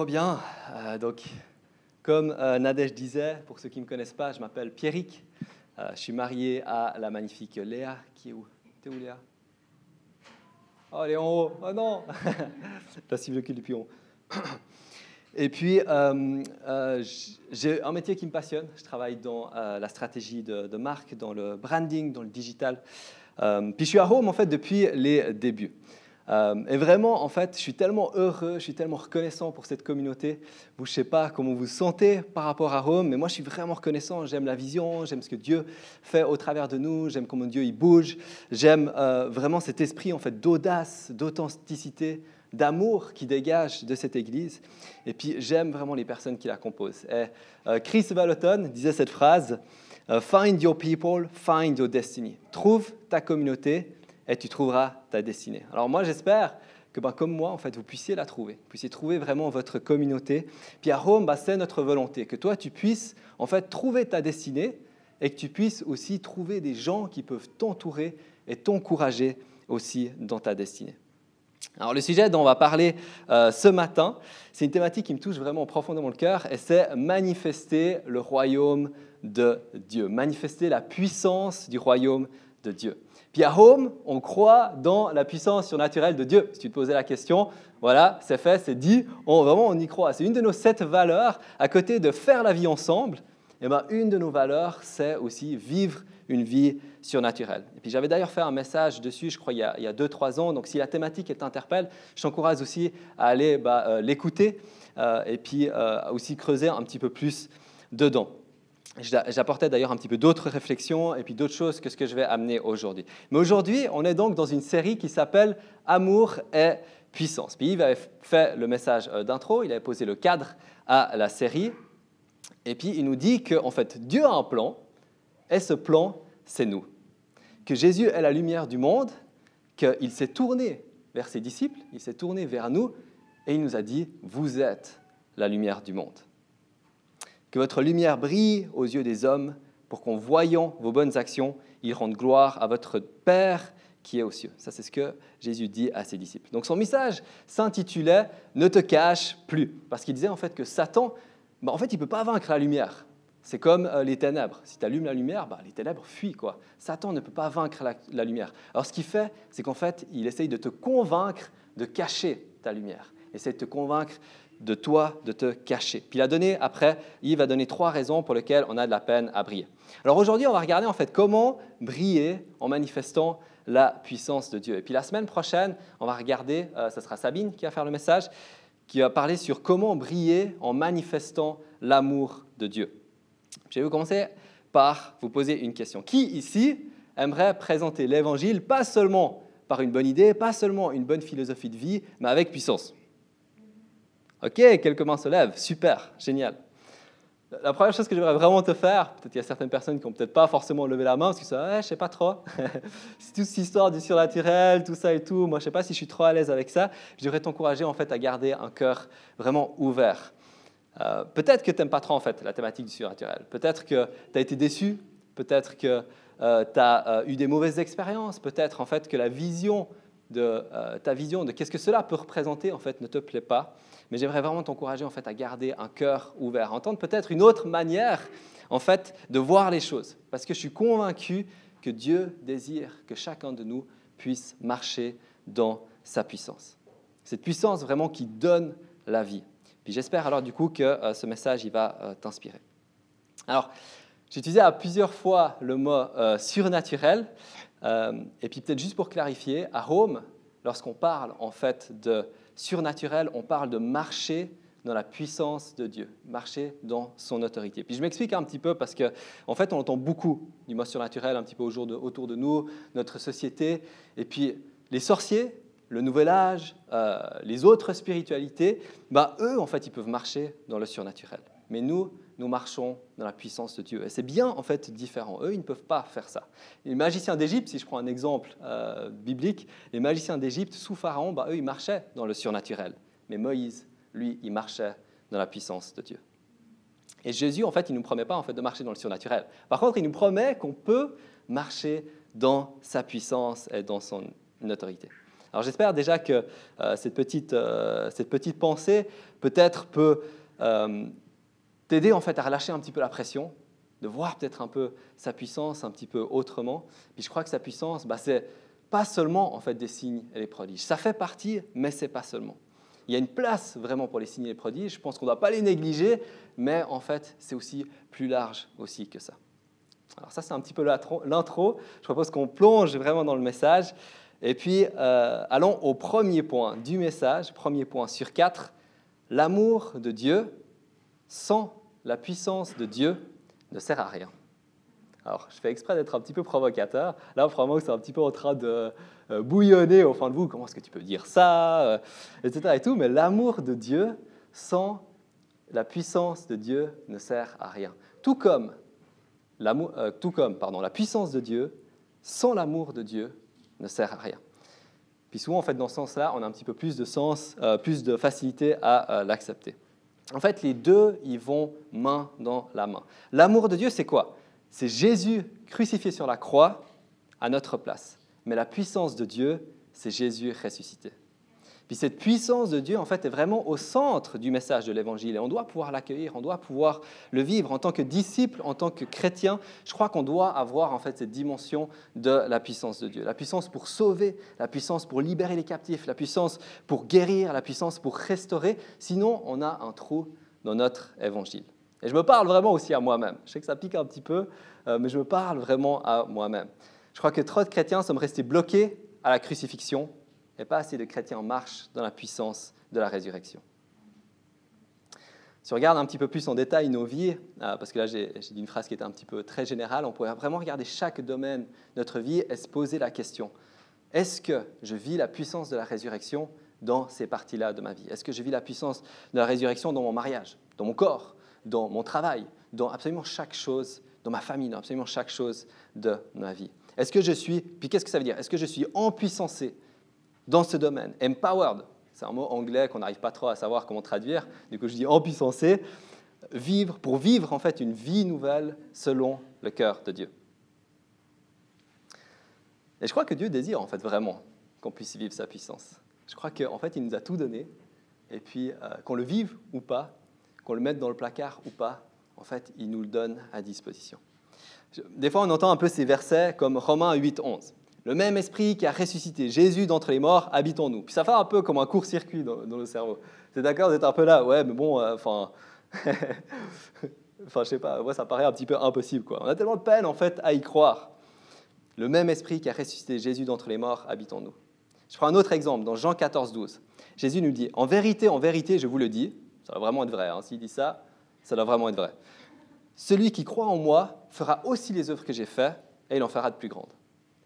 Trop bien. Euh, donc, comme euh, Nadège disait, pour ceux qui ne me connaissent pas, je m'appelle Pierrick. Euh, je suis marié à la magnifique Léa. Qui est où? T'es où Léa? Oh, elle est en haut. Oh non T'as suivi le cul du pion. Et puis, euh, j'ai un métier qui me passionne. Je travaille dans la stratégie de, de, marque, dans le branding, dans le digital. puis je suis à Rome, en fait, depuis les débuts. Et vraiment, en fait, je suis tellement heureux, je suis tellement reconnaissant pour cette communauté. Vous, je ne sais pas comment vous vous sentez par rapport à Rome, mais moi, je suis vraiment reconnaissant. J'aime la vision, j'aime ce que Dieu fait au travers de nous, j'aime comment Dieu il bouge, j'aime vraiment cet esprit, en fait, d'audace, d'authenticité, d'amour qui dégage de cette Église. Et puis j'aime vraiment les personnes qui la composent. Et, euh, Chris Vallotton disait cette phrase, euh, Find your people, find your destiny. Trouve ta communauté et tu trouveras ta destinée. Alors moi j'espère que ben, comme moi, en fait, vous puissiez la trouver, vous puissiez trouver vraiment votre communauté. Puis à Rome, ben, c'est notre volonté, que toi, tu puisses en fait trouver ta destinée et que tu puisses aussi trouver des gens qui peuvent t'entourer et t'encourager aussi dans ta destinée. Alors le sujet dont on va parler euh, ce matin, c'est une thématique qui me touche vraiment profondément le cœur, et c'est manifester le royaume de Dieu, manifester la puissance du royaume de Dieu. Puis à Home, on croit dans la puissance surnaturelle de Dieu. Si tu te posais la question, voilà, c'est fait, c'est dit, on, vraiment on y croit. C'est une de nos sept valeurs, à côté de faire la vie ensemble, eh ben, une de nos valeurs, c'est aussi vivre une vie surnaturelle. Et puis j'avais d'ailleurs fait un message dessus, je crois, il y a 2-3 ans. Donc si la thématique t'interpelle, je t'encourage aussi à aller bah, euh, l'écouter euh, et puis euh, aussi creuser un petit peu plus dedans. J'apportais d'ailleurs un petit peu d'autres réflexions et puis d'autres choses que ce que je vais amener aujourd'hui. Mais aujourd'hui, on est donc dans une série qui s'appelle Amour et puissance. Puis Yves avait fait le message d'intro, il avait posé le cadre à la série. Et puis il nous dit qu'en fait, Dieu a un plan, et ce plan, c'est nous. Que Jésus est la lumière du monde, qu'il s'est tourné vers ses disciples, il s'est tourné vers nous, et il nous a dit, vous êtes la lumière du monde. Que votre lumière brille aux yeux des hommes, pour qu'en voyant vos bonnes actions, ils rendent gloire à votre Père qui est aux cieux. Ça, c'est ce que Jésus dit à ses disciples. Donc son message s'intitulait Ne te cache plus, parce qu'il disait en fait que Satan bah, en fait, il ne peut pas vaincre la lumière. C'est comme euh, les ténèbres. Si tu allumes la lumière, bah, les ténèbres fuient. Quoi. Satan ne peut pas vaincre la, lumière. Alors ce qu'il fait, c'est qu'en fait, il essaye de te convaincre de cacher ta lumière. Essaye de te convaincre de toi de te cacher. Puis il a donné, après, il va donner trois raisons pour lesquelles on a de la peine à briller. Alors aujourd'hui, on va regarder en fait comment briller en manifestant la puissance de Dieu. Et puis la semaine prochaine, on va regarder, euh, ce sera Sabine qui va faire le message, qui va parler sur comment briller en manifestant l'amour de Dieu. Je vais vous commencer par vous poser une question. Qui ici aimerait présenter l'Évangile pas seulement par une bonne idée, pas seulement une bonne philosophie de vie, mais avec puissance? Ok, quelques mains se lèvent, super, génial. La première chose que j'aimerais vraiment te faire, peut-être qu'il y a certaines personnes qui n'ont peut-être pas forcément levé la main parce que ça, ouais, je sais pas trop. c'est toute cette histoire du surnaturel, tout ça et tout. Moi, je sais pas si je suis trop à l'aise avec ça. Je devrais t'encourager en fait à garder un cœur vraiment ouvert. Euh, peut-être que tu n'aimes pas trop en fait la thématique du surnaturel. Peut-être que tu as été déçu. Peut-être que euh, tu as euh, eu des mauvaises expériences. Peut-être en fait que la vision de ta vision de qu'est-ce que cela peut représenter en fait ne te plaît pas mais j'aimerais vraiment t'encourager en fait à garder un cœur ouvert, entendre peut-être une autre manière en fait de voir les choses, parce que je suis convaincu que Dieu désire que chacun de nous puisse marcher dans sa puissance. Cette puissance vraiment qui donne la vie. Puis j'espère alors du coup que euh, ce message il va euh, t'inspirer. Alors, j'ai utilisé à plusieurs fois le mot euh, surnaturel, et puis peut-être juste pour clarifier, à Rome, lorsqu'on parle en fait de surnaturel, on parle de marcher dans la puissance de Dieu, marcher dans son autorité. Puis je m'explique un petit peu parce qu'en en fait, on entend beaucoup du surnaturel un petit peu autour de nous, notre société. Et puis les sorciers, le nouvel âge, euh, les autres spiritualités, bah, eux, en fait, ils peuvent marcher dans le surnaturel. Mais nous, nous marchons dans la puissance de Dieu. Et c'est bien, en fait, différent. Eux, ils ne peuvent pas faire ça. Les magiciens d'Égypte, si je prends un exemple euh, biblique, les magiciens d'Égypte, sous Pharaon, bah, eux, ils marchaient dans le surnaturel. Mais Moïse, lui, il marchait dans la puissance de Dieu. Et Jésus, en fait, il ne nous promet pas en fait, de marcher dans le surnaturel. Par contre, il nous promet qu'on peut marcher dans sa puissance et dans son autorité. Alors j'espère déjà que euh, cette, petite, euh, cette petite pensée peut-être peut, t'aider en fait à relâcher un petit peu la pression, de voir peut-être un peu sa puissance un petit peu autrement. Puis je crois que sa puissance, bah, c'est pas seulement en fait des signes et des prodiges. Ça fait partie, mais c'est pas seulement. Il y a une place vraiment pour les signes et les prodiges. Je pense qu'on ne doit pas les négliger, mais en fait, c'est aussi plus large aussi que ça. Alors ça, c'est un petit peu l'intro. Je propose qu'on plonge vraiment dans le message. Et puis, euh, allons au premier point du message, premier point sur quatre. L'amour de Dieu sans la puissance de Dieu ne sert à rien. Alors, je fais exprès d'être un petit peu provocateur. Là, vraiment, c'est un petit peu en train de euh, bouillonner au fond de vous. Comment est-ce que tu peux dire ça euh, Etc. Et tout. Mais l'amour de Dieu sans la puissance de Dieu ne sert à rien. Tout comme, euh, tout comme pardon, la puissance de Dieu sans l'amour de Dieu ne sert à rien. Puis souvent, en fait, dans ce sens-là, on a un petit peu plus de sens, plus de facilité à l'accepter. En fait, les deux, ils vont main dans la main. L'amour de Dieu, c'est quoi? C'est Jésus crucifié sur la croix à notre place. Mais la puissance de Dieu, c'est Jésus ressuscité. Puis cette puissance de Dieu, en fait, est vraiment au centre du message de l'Évangile. Et on doit pouvoir l'accueillir, on doit pouvoir le vivre. En tant que disciple, en tant que chrétien, je crois qu'on doit avoir, en fait, cette dimension de la puissance de Dieu. La puissance pour sauver, la puissance pour libérer les captifs, la puissance pour guérir, la puissance pour restaurer. Sinon, on a un trou dans notre Évangile. Et je me parle vraiment aussi à moi-même. Je sais que ça pique un petit peu, euh, mais je me parle vraiment à moi-même. Je crois que trop de chrétiens sommes restés bloqués à la crucifixion et pas assez de chrétiens marchent dans la puissance de la résurrection. Si on regarde un petit peu plus en détail nos vies, euh, parce que là j'ai dit une phrase qui était un petit peu très générale, on pourrait vraiment regarder chaque domaine de notre vie et se poser la question, est-ce que je vis la puissance de la résurrection dans ces parties-là de ma vie? Est-ce que je vis la puissance de la résurrection dans mon mariage, dans mon corps, dans mon travail, dans absolument chaque chose, dans ma famille, dans absolument chaque chose de ma vie? Est-ce que je suis, puis qu'est-ce que ça veut dire? Est-ce que je suis empuissancé dans ce domaine Empowered, c'est un mot anglais qu'on n'arrive pas trop à savoir comment traduire, du coup je dis empuissancé, vivre, pour vivre en fait une vie nouvelle selon le cœur de Dieu. Et je crois que Dieu désire en fait vraiment qu'on puisse vivre sa puissance. Je crois qu'en fait il nous a tout donné, et puis euh, qu'on le vive ou pas, qu'on le mette dans le placard ou pas, en fait, il nous le donne à disposition. Des fois, on entend un peu ces versets comme Romains 8, 11. Le même esprit qui a ressuscité Jésus d'entre les morts habite en nous. Puis ça fait un peu comme un court-circuit dans, le cerveau. C'est d'accord êtes un peu là, ouais, mais bon, euh, enfin. enfin, je sais pas, moi, ça paraît un petit peu impossible, quoi. On a tellement de peine, en fait, à y croire. Le même esprit qui a ressuscité Jésus d'entre les morts habite en nous. Je prends un autre exemple, dans Jean 14, 12. Jésus nous dit En vérité, en vérité, je vous le dis, ça doit vraiment être vrai. Hein. S'il dit ça, ça doit vraiment être vrai. Celui qui croit en moi fera aussi les œuvres que j'ai faites et il en fera de plus grandes.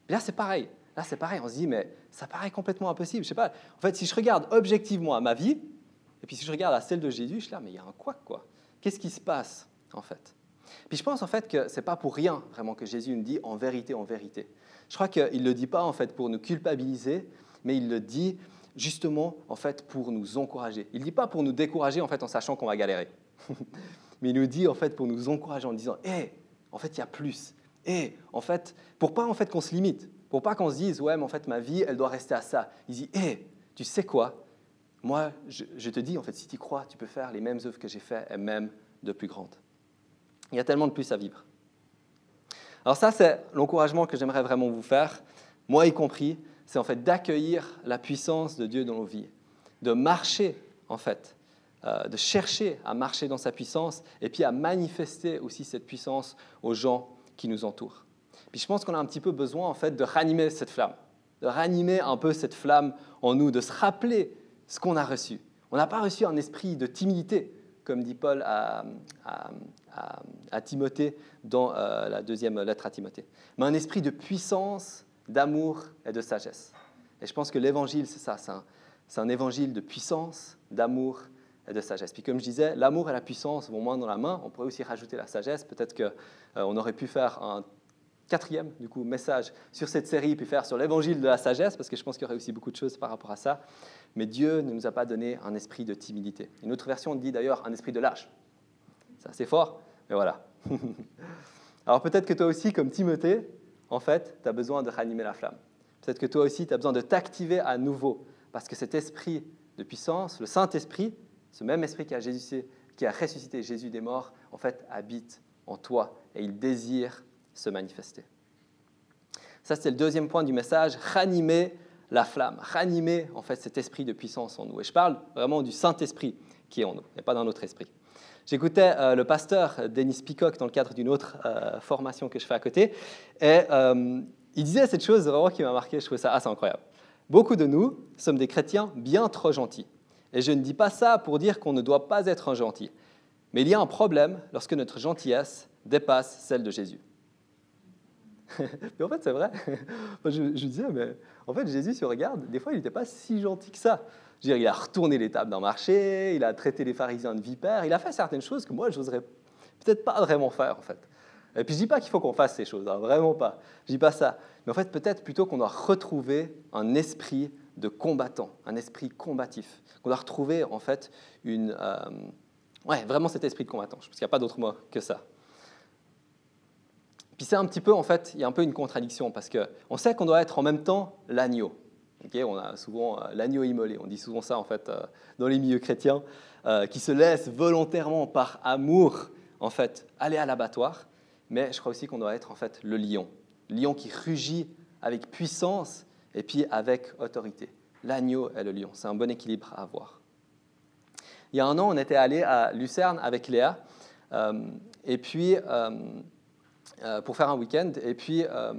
Là, c'est pareil. Là, c'est pareil. On se dit, mais ça paraît complètement impossible. Je sais pas. En fait, si je regarde objectivement à ma vie, et puis si je regarde à celle de Jésus, je suis là, mais il y a un quoi, quoi? Qu'est-ce qui se passe, en fait? Puis je pense, en fait, que c'est pas pour rien, vraiment, que Jésus nous dit en vérité, en vérité. Je crois qu'il ne le dit pas, en fait, pour nous culpabiliser, mais il le dit justement en fait pour nous encourager. Il ne dit pas pour nous décourager en fait en sachant qu'on va galérer, mais il nous dit en fait pour nous encourager en disant hé, en fait il y a plus. Hé, en fait, pour pas en fait qu'on se limite, pour pas qu'on se dise ouais mais en fait ma vie elle doit rester à ça. Il dit hé, tu sais quoi? Moi je, te dis en fait si tu crois tu peux faire les mêmes œuvres que j'ai fait et même de plus grandes. Il y a tellement de plus à vivre. Alors ça c'est l'encouragement que j'aimerais vraiment vous faire, moi y compris c'est en fait d'accueillir la puissance de Dieu dans nos vies, de marcher en fait, euh, de chercher à marcher dans sa puissance et puis à manifester aussi cette puissance aux gens qui nous entourent. Puis je pense qu'on a un petit peu besoin en fait de ranimer cette flamme, de ranimer un peu cette flamme en nous, de se rappeler ce qu'on a reçu. On n'a pas reçu un esprit de timidité, comme dit Paul à, Timothée dans euh, la deuxième lettre à Timothée, mais un esprit de puissance d'amour et de sagesse. Et je pense que l'évangile, c'est ça, c'est un, évangile de puissance, d'amour et de sagesse. Puis comme je disais, l'amour et la puissance vont moins dans la main. On pourrait aussi rajouter la sagesse. Peut-être qu'on euh, aurait pu faire un quatrième du coup, message sur cette série, puis faire sur l'évangile de la sagesse, parce que je pense qu'il y aurait aussi beaucoup de choses par rapport à ça. Mais Dieu ne nous a pas donné un esprit de timidité. Une autre version dit d'ailleurs un esprit de lâche. C'est assez fort, mais voilà. Alors peut-être que toi aussi, comme Timothée, en fait, tu as besoin de ranimer la flamme. Peut-être que toi aussi, tu as besoin de t'activer à nouveau, parce que cet esprit de puissance, le Saint-Esprit, ce même esprit qui a, ressuscité Jésus des morts, en fait, habite en toi et il désire se manifester. Ça, c'est le deuxième point du message, ranimer la flamme, ranimer en fait cet esprit de puissance en nous. Et je parle vraiment du Saint-Esprit qui est en nous, et pas dans notre esprit. J'écoutais euh, le pasteur Denis Peacock dans le cadre d'une autre euh, formation que je fais à côté, et euh, il disait cette chose vraiment qui m'a marqué, je trouvais ça assez incroyable. Beaucoup de nous sommes des chrétiens bien trop gentils. Et je ne dis pas ça pour dire qu'on ne doit pas être un gentil. Mais il y a un problème lorsque notre gentillesse dépasse celle de Jésus. mais en fait, c'est vrai. je, disais, mais en fait, Jésus, si on regarde, des fois, il n'était pas si gentil que ça. Je veux dire, il a retourné les tables d'un marché, il a traité les pharisiens de vipères, il a fait certaines choses que moi, je n'oserais peut-être pas vraiment faire, en fait. Et puis, je ne dis pas qu'il faut qu'on fasse ces choses, hein, vraiment pas. Je ne dis pas ça. Mais en fait, peut-être plutôt qu'on doit retrouver un esprit de combattant, un esprit combatif. Qu'on doit retrouver, en fait, une... Euh, ouais, vraiment cet esprit de combattant. Pense qu'il n'y a pas d'autre mot que ça. Puis c'est un petit peu, en fait, il y a un peu une contradiction, parce qu'on sait qu'on doit être en même temps l'agneau. on a souvent euh, l'agneau immolé, on dit souvent ça, en fait, euh, dans les milieux chrétiens, euh, qui se laisse volontairement, par amour, en fait, aller à l'abattoir. Mais je crois aussi qu'on doit être, en fait, le lion. Lion qui rugit avec puissance et puis avec autorité. L'agneau et le lion, c'est un bon équilibre à avoir. Il y a un an, on était allé à Lucerne avec Léa, et puis euh, pour faire un week-end. Et puis, euh,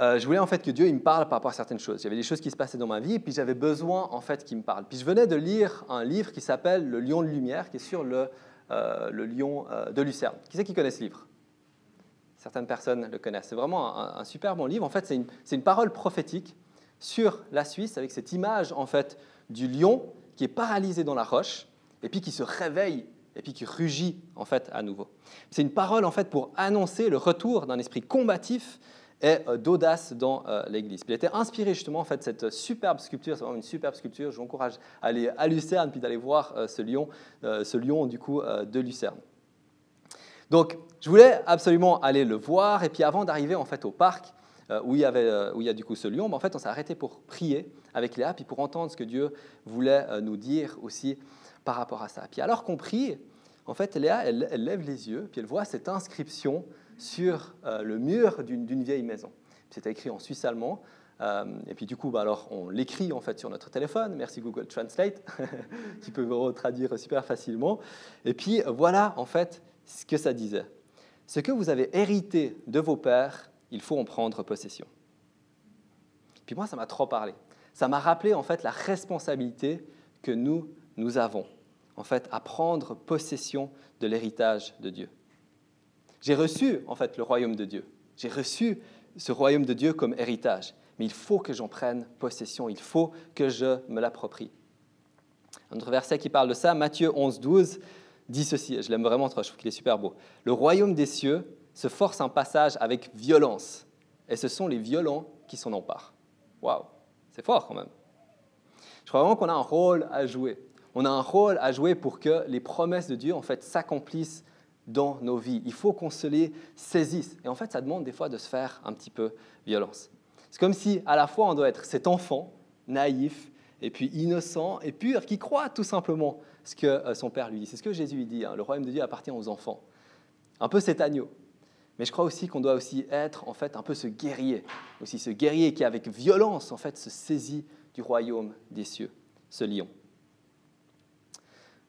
euh, je voulais en fait que Dieu me parle par rapport à certaines choses. Avait des choses qui se passaient dans ma vie, et puis j'avais besoin en fait qu'il me parle. Puis je venais de lire un livre qui s'appelle Le Lion de Lumière, qui est sur le, le lion de Lucerne. Qui c'est qui connaît ce livre? Certaines personnes le connaissent. C'est vraiment un, super bon livre. En fait, c'est une, parole prophétique sur la Suisse avec cette image en fait du lion qui est paralysé dans la roche et puis qui se réveille et puis qui rugit en fait à nouveau. C'est une parole en fait pour annoncer le retour d'un esprit combatif et euh, d'audace dans euh, l'Église. Il était inspiré justement en fait cette superbe sculpture, c'est vraiment une superbe sculpture. Je vous encourage à aller à Lucerne puis d'aller voir euh, ce lion, ce lion du coup de Lucerne. Donc, je voulais absolument aller le voir et puis avant d'arriver en fait au parc où il y avait où il y a du coup ce lion, ben, en fait on s'est arrêté pour prier avec Léa puis pour entendre ce que Dieu voulait nous dire aussi par rapport à ça. Puis alors qu'on prie, en fait, Léa, elle, lève les yeux, puis elle voit cette inscription sur euh, le mur d'une vieille maison. C'était écrit en suisse allemand. Euh, et puis du coup, bah, alors, on l'écrit en fait sur notre téléphone. Merci Google Translate, qui peut vous traduire super facilement. Et puis voilà en fait ce que ça disait. Ce que vous avez hérité de vos pères, il faut en prendre possession. Puis moi, ça m'a trop parlé. Ça m'a rappelé en fait la responsabilité que nous, nous avons en fait, à prendre possession de l'héritage de Dieu. J'ai reçu, en fait, le royaume de Dieu. J'ai reçu ce royaume de Dieu comme héritage. Mais il faut que j'en prenne possession. Il faut que je me l'approprie. Un autre verset qui parle de ça, Matthieu 11, 12, dit ceci. Je l'aime vraiment trop, je trouve qu'il est super beau. Le royaume des cieux se force un passage avec violence. Et ce sont les violents qui s'en emparent. Waouh, c'est fort quand même. Je crois vraiment qu'on a un rôle à jouer on a un rôle à jouer pour que les promesses de Dieu en fait s'accomplissent dans nos vies. Il faut qu'on se les saisisse. Et en fait, ça demande des fois de se faire un petit peu violence. C'est comme si à la fois on doit être cet enfant naïf et puis innocent et pur qui croit tout simplement ce que euh, son père lui dit. C'est ce que Jésus dit. Hein. Le royaume de Dieu appartient aux enfants. Un peu cet agneau. Mais je crois aussi qu'on doit aussi être en fait un peu ce guerrier, aussi ce guerrier qui avec violence en fait se saisit du royaume des cieux, ce lion.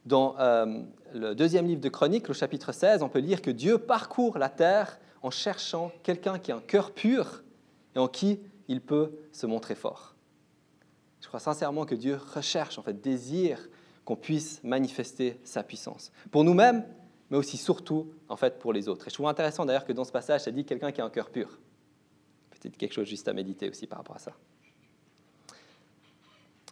Dans euh, le deuxième livre de Chroniques, le chapitre 16, on peut lire que Dieu parcourt la terre en cherchant quelqu'un qui a un cœur pur et en qui il peut se montrer fort. Je crois sincèrement que Dieu recherche, en fait, désire qu'on puisse manifester sa puissance. Pour nous-mêmes, mais aussi surtout, en fait, pour les autres. Et je trouve intéressant d'ailleurs que dans ce passage, ça dit quelqu'un qui a un cœur pur. Peut-être quelque chose juste à méditer aussi par rapport à ça.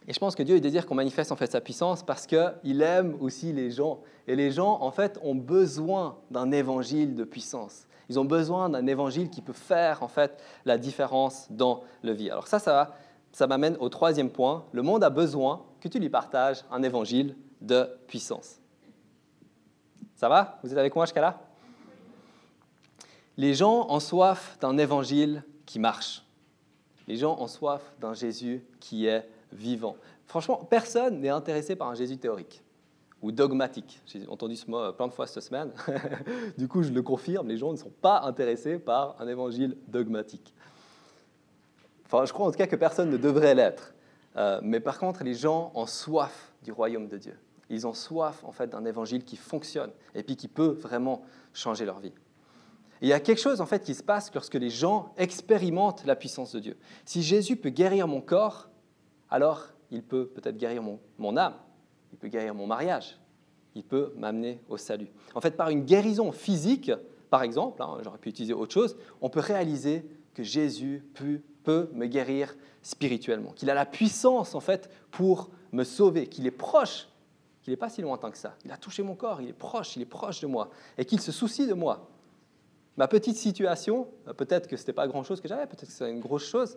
Et je pense que Dieu il désire qu'on manifeste en fait sa puissance parce qu'il aime aussi les gens. Et les gens, en fait, ont besoin d'un évangile de puissance. Ils ont besoin d'un évangile qui peut faire en fait la différence dans le vie. Alors ça, ça, ça m'amène au troisième point. Le monde a besoin que tu lui partages un évangile de puissance. Ça va? Vous êtes avec moi jusqu'à là? Les gens ont soif d'un évangile qui marche. Les gens ont soif d'un Jésus qui est vivant. Franchement, personne n'est intéressé par un Jésus théorique ou dogmatique. J'ai entendu ce mot plein de fois cette semaine. du coup, je le confirme, les gens ne sont pas intéressés par un évangile dogmatique. Enfin, je crois en tout cas que personne ne devrait l'être. Euh, mais par contre, les gens ont soif du royaume de Dieu. Ils ont soif en fait d'un évangile qui fonctionne et puis qui peut vraiment changer leur vie. il y a quelque chose en fait qui se passe lorsque les gens expérimentent la puissance de Dieu. Si Jésus peut guérir mon corps, alors il peut peut-être guérir mon, âme, il peut guérir mon mariage, il peut m'amener au salut. En fait, par une guérison physique, par exemple, hein, j'aurais pu utiliser autre chose, on peut réaliser que Jésus peut, peut me guérir spirituellement, qu'il a la puissance en fait pour me sauver, qu'il est proche, qu'il n'est pas si lointain que ça. Il a touché mon corps, il est proche, il est proche de moi, et qu'il se soucie de moi. Ma petite situation, peut-être que ce n'était pas grand-chose que j'avais, peut-être que c'est une grosse chose,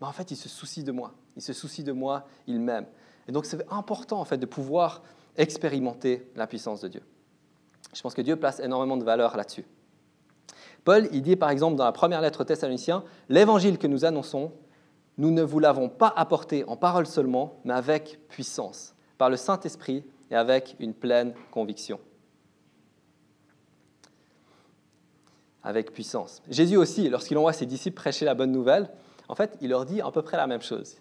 mais en fait, il se soucie de moi. Il se soucie de moi, il m'aime. Et donc, c'est important, en fait, de pouvoir expérimenter la puissance de Dieu. Je pense que Dieu place énormément de valeur là-dessus. Paul, il dit par exemple dans la première lettre aux Thessaloniciens, l'évangile que nous annonçons, nous ne vous l'avons pas apporté en parole seulement, mais avec puissance, par le Saint-Esprit et avec une pleine conviction. Avec puissance. Jésus aussi, lorsqu'il envoie ses disciples prêcher la bonne nouvelle, en fait, il leur dit à peu près la même chose.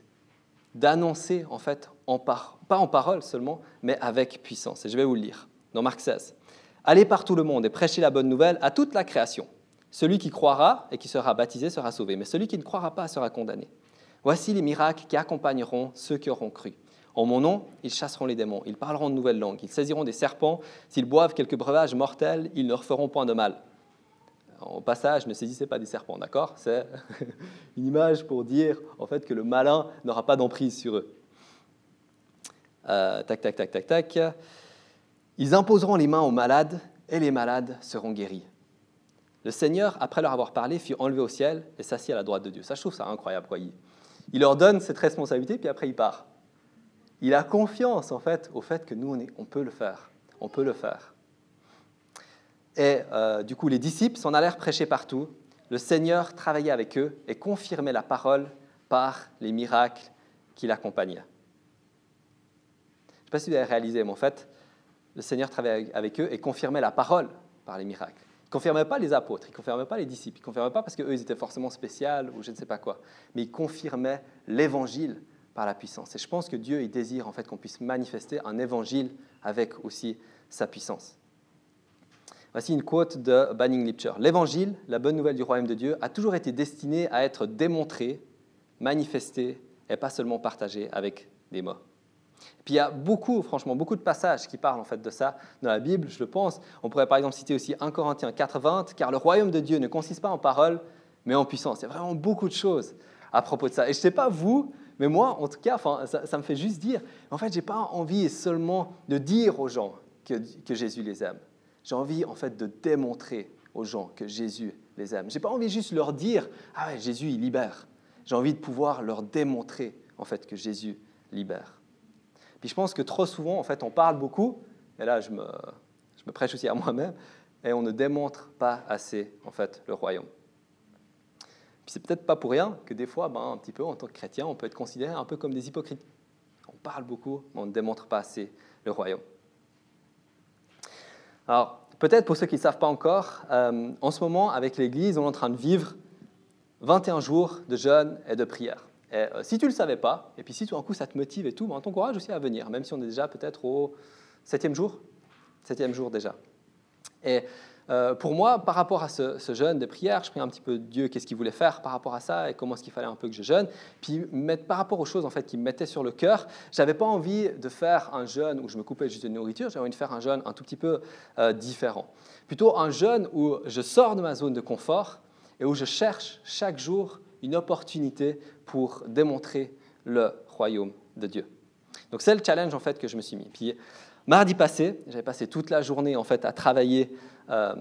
D'annoncer, en fait, pas en parole seulement, mais avec puissance. Et je vais vous le lire dans Marc 16. Allez par tout le monde et prêchez la bonne nouvelle à toute la création. Celui qui croira et qui sera baptisé sera sauvé, mais celui qui ne croira pas sera condamné. Voici les miracles qui accompagneront ceux qui auront cru. En mon nom, ils chasseront les démons, ils parleront de nouvelles langues, ils saisiront des serpents, s'ils boivent quelques breuvages mortels, ils ne leur feront point de mal au passage, ne saisissez pas des serpents, d'accord? C'est une image pour dire en fait que le malin n'aura pas d'emprise sur eux. Euh, tac, tac, tac, tac, tac. Ils imposeront les mains aux malades et les malades seront guéris. Le Seigneur, après leur avoir parlé, fut enlevé au ciel et s'assit à la droite de Dieu. Ça, je trouve ça incroyable. Quoi. Il, leur donne cette responsabilité, puis après, il part. Il a confiance, en fait, au fait que nous, on, on peut le faire. On peut le faire. Et euh, du coup, les disciples s'en allèrent prêcher partout. Le Seigneur travaillait avec eux et confirmait la parole par les miracles qui l'accompagnaient. Je ne sais pas si vous avez réalisé, mais en fait, le Seigneur travaillait avec eux et confirmait la parole par les miracles. Confirmait pas les apôtres, il confirmait pas les disciples, il confirmait pas parce qu'eux, ils étaient forcément spéciaux ou je ne sais pas quoi, mais il confirmait l'évangile par la puissance. Et je pense que Dieu, il désire en fait qu'on puisse manifester un évangile avec aussi sa puissance. Voici une quote de Banning Lipcher. L'évangile, la bonne nouvelle du royaume de Dieu, a toujours été destiné à être démontré, manifesté et pas seulement partagé avec des mots. Puis il y a beaucoup, franchement, beaucoup de passages qui parlent en fait de ça dans la Bible, je le pense. On pourrait par exemple citer aussi 1 Corinthiens 4.20, car le royaume de Dieu ne consiste pas en paroles, mais en puissance. Il y a vraiment beaucoup de choses à propos de ça. Et je ne sais pas vous, mais moi, en tout cas, enfin, ça, me fait juste dire, en fait, je n'ai pas envie seulement de dire aux gens que, Jésus les aime. J'ai envie en fait de démontrer aux gens que Jésus les aime. J'ai pas envie juste de leur dire ah ouais, Jésus il libère. J'ai envie de pouvoir leur démontrer en fait que Jésus libère. Puis je pense que trop souvent en fait on parle beaucoup et là je me, prêche aussi à moi-même et on ne démontre pas assez en fait le royaume. Puis c'est peut-être pas pour rien que des fois, ben, un petit peu en tant que chrétien, on peut être considéré un peu comme des hypocrites. On parle beaucoup, mais on ne démontre pas assez le royaume. Alors, peut-être pour ceux qui ne savent pas encore, euh, en ce moment, avec l'Église, on est en train de vivre 21 jours de jeûne et de prière. Et euh, si tu ne le savais pas, et puis si tout d'un coup ça te motive et tout, ben, t'encourage aussi à venir, même si on est déjà peut-être au septième jour, septième jour déjà. Et euh, pour moi, par rapport à ce, jeûne de prière, je prie un petit peu Dieu, qu'est-ce qu'il voulait faire par rapport à ça et comment est-ce qu'il fallait un peu que je jeûne. Puis mettre, par rapport aux choses en fait qui me mettaient sur le cœur, j'avais pas envie de faire un jeûne où je me coupais juste de nourriture, j'avais envie de faire un jeûne un tout petit peu euh, différent. Plutôt un jeûne où je sors de ma zone de confort et où je cherche chaque jour une opportunité pour démontrer le royaume de Dieu. Donc c'est le challenge en fait que je me suis mis. Puis mardi passé, j'avais passé toute la journée en fait à travailler euh,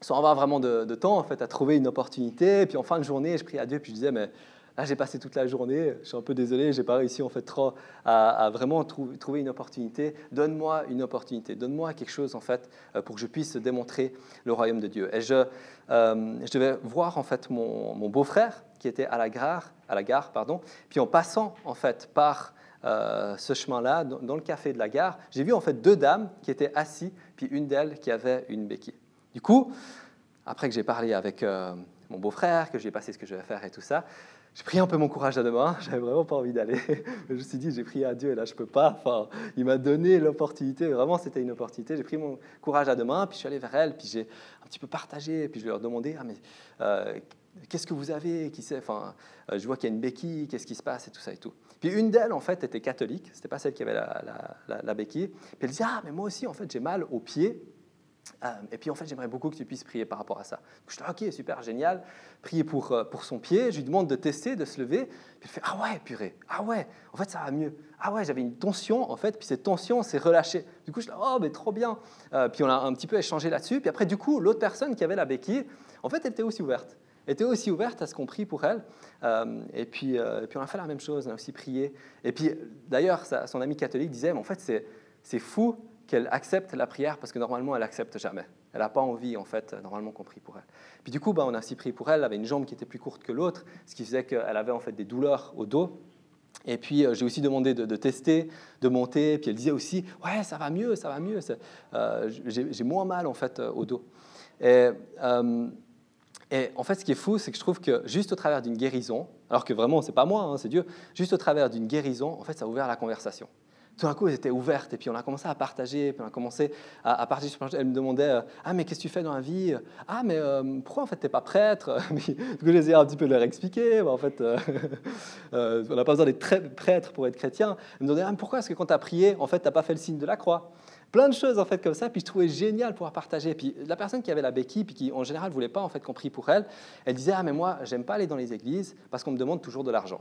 sans avoir vraiment de, temps en fait à trouver une opportunité. Puis en fin de journée, je priais à Dieu puis je disais mais Là, j'ai passé toute la journée, je suis un peu désolé, j'ai pas réussi en fait trop à, vraiment trouver une opportunité. Donne-moi une opportunité, donne-moi quelque chose en fait euh, pour que je puisse démontrer le royaume de Dieu. Et je, euh, devais voir en fait mon beau-frère qui était à la gare, à la gare, pardon. Puis en passant en fait par euh, ce chemin-là, dans, le café de la gare, j'ai vu en fait deux dames qui étaient assises, puis une d'elles qui avait une béquille. Du coup, après que j'ai parlé avec mon beau-frère, que j'ai passé ce que je vais faire et tout ça, j'ai pris un peu mon courage à deux mains, j'avais vraiment pas envie d'aller. Je me suis dit, j'ai prié à Dieu et là, je peux pas. Enfin, il m'a donné l'opportunité, vraiment, c'était une opportunité. J'ai pris mon courage à deux mains, puis je suis allé vers elle, puis j'ai un petit peu partagé, puis je lui ai demandé, ah, mais euh, qu'est-ce que vous avez qui sait enfin, euh, Je vois qu'il y a une béquille, qu'est-ce qui se passe et tout ça et tout. Puis une d'elles, en fait, était catholique, c'était pas celle qui avait la, la, la béquille. Puis elle disait, ah, mais moi aussi, en fait, j'ai mal aux pieds. Euh, et puis en fait, j'aimerais beaucoup que tu puisses prier par rapport à ça. je dis, ok, super, génial. Prier pour, euh, pour son pied. Je lui demande de tester, de se lever. Puis il fait, ah ouais, purée, ah ouais, en fait, ça va mieux. Ah ouais, j'avais une tension, en fait, puis cette tension s'est relâchée. Du coup, je dis, oh, mais trop bien. Puis on a un petit peu échangé là-dessus. Puis après, du coup, l'autre personne qui avait la béquille, en fait, elle était aussi ouverte. Était aussi ouverte à ce qu'on prie pour elle. et, puis, puis on a fait la même chose, on a aussi prié. Et puis d'ailleurs, son ami catholique disait, mais en fait, c'est fou qu'elle accepte la prière parce que normalement elle accepte jamais. Elle n'a pas envie en fait normalement qu'on prie pour elle. Puis du coup, bah, on a aussi prié pour elle. Elle avait une jambe qui était plus courte que l'autre, ce qui faisait qu'elle avait en fait des douleurs au dos. Et puis euh, j'ai aussi demandé de, tester, de monter. Puis elle disait aussi, ouais, ça va mieux, ça va mieux. Euh, j'ai moins mal en fait euh, au dos. Et, et, en fait, ce qui est fou, c'est que je trouve que juste au travers d'une guérison, alors que vraiment c'est pas moi, hein, c'est Dieu, juste au travers d'une guérison, en fait, ça a ouvert la conversation tout d'un coup, elles étaient ouvertes. Et puis on a commencé à partager. Puis on a commencé à, partager. Elle me demandait euh, Ah, mais qu'est-ce que tu fais dans la vie Ah, mais euh, pourquoi en fait tu n'es pas prêtre? Du coup, j'essayais un petit peu leur expliquer. en fait, euh, on n'a pas besoin d'être prêtre pour être chrétien. Elle me demandait ah, Pourquoi est-ce que quand tu as prié, en fait, tu n'as pas fait le signe de la croix? Plein de choses en fait comme ça. Puis je trouvais génial pouvoir partager. Puis la personne qui avait la béquille, puis qui en général voulait pas en fait qu'on prie pour elle, elle disait Ah, mais moi, j'aime pas aller dans les églises parce qu'on me demande toujours de l'argent.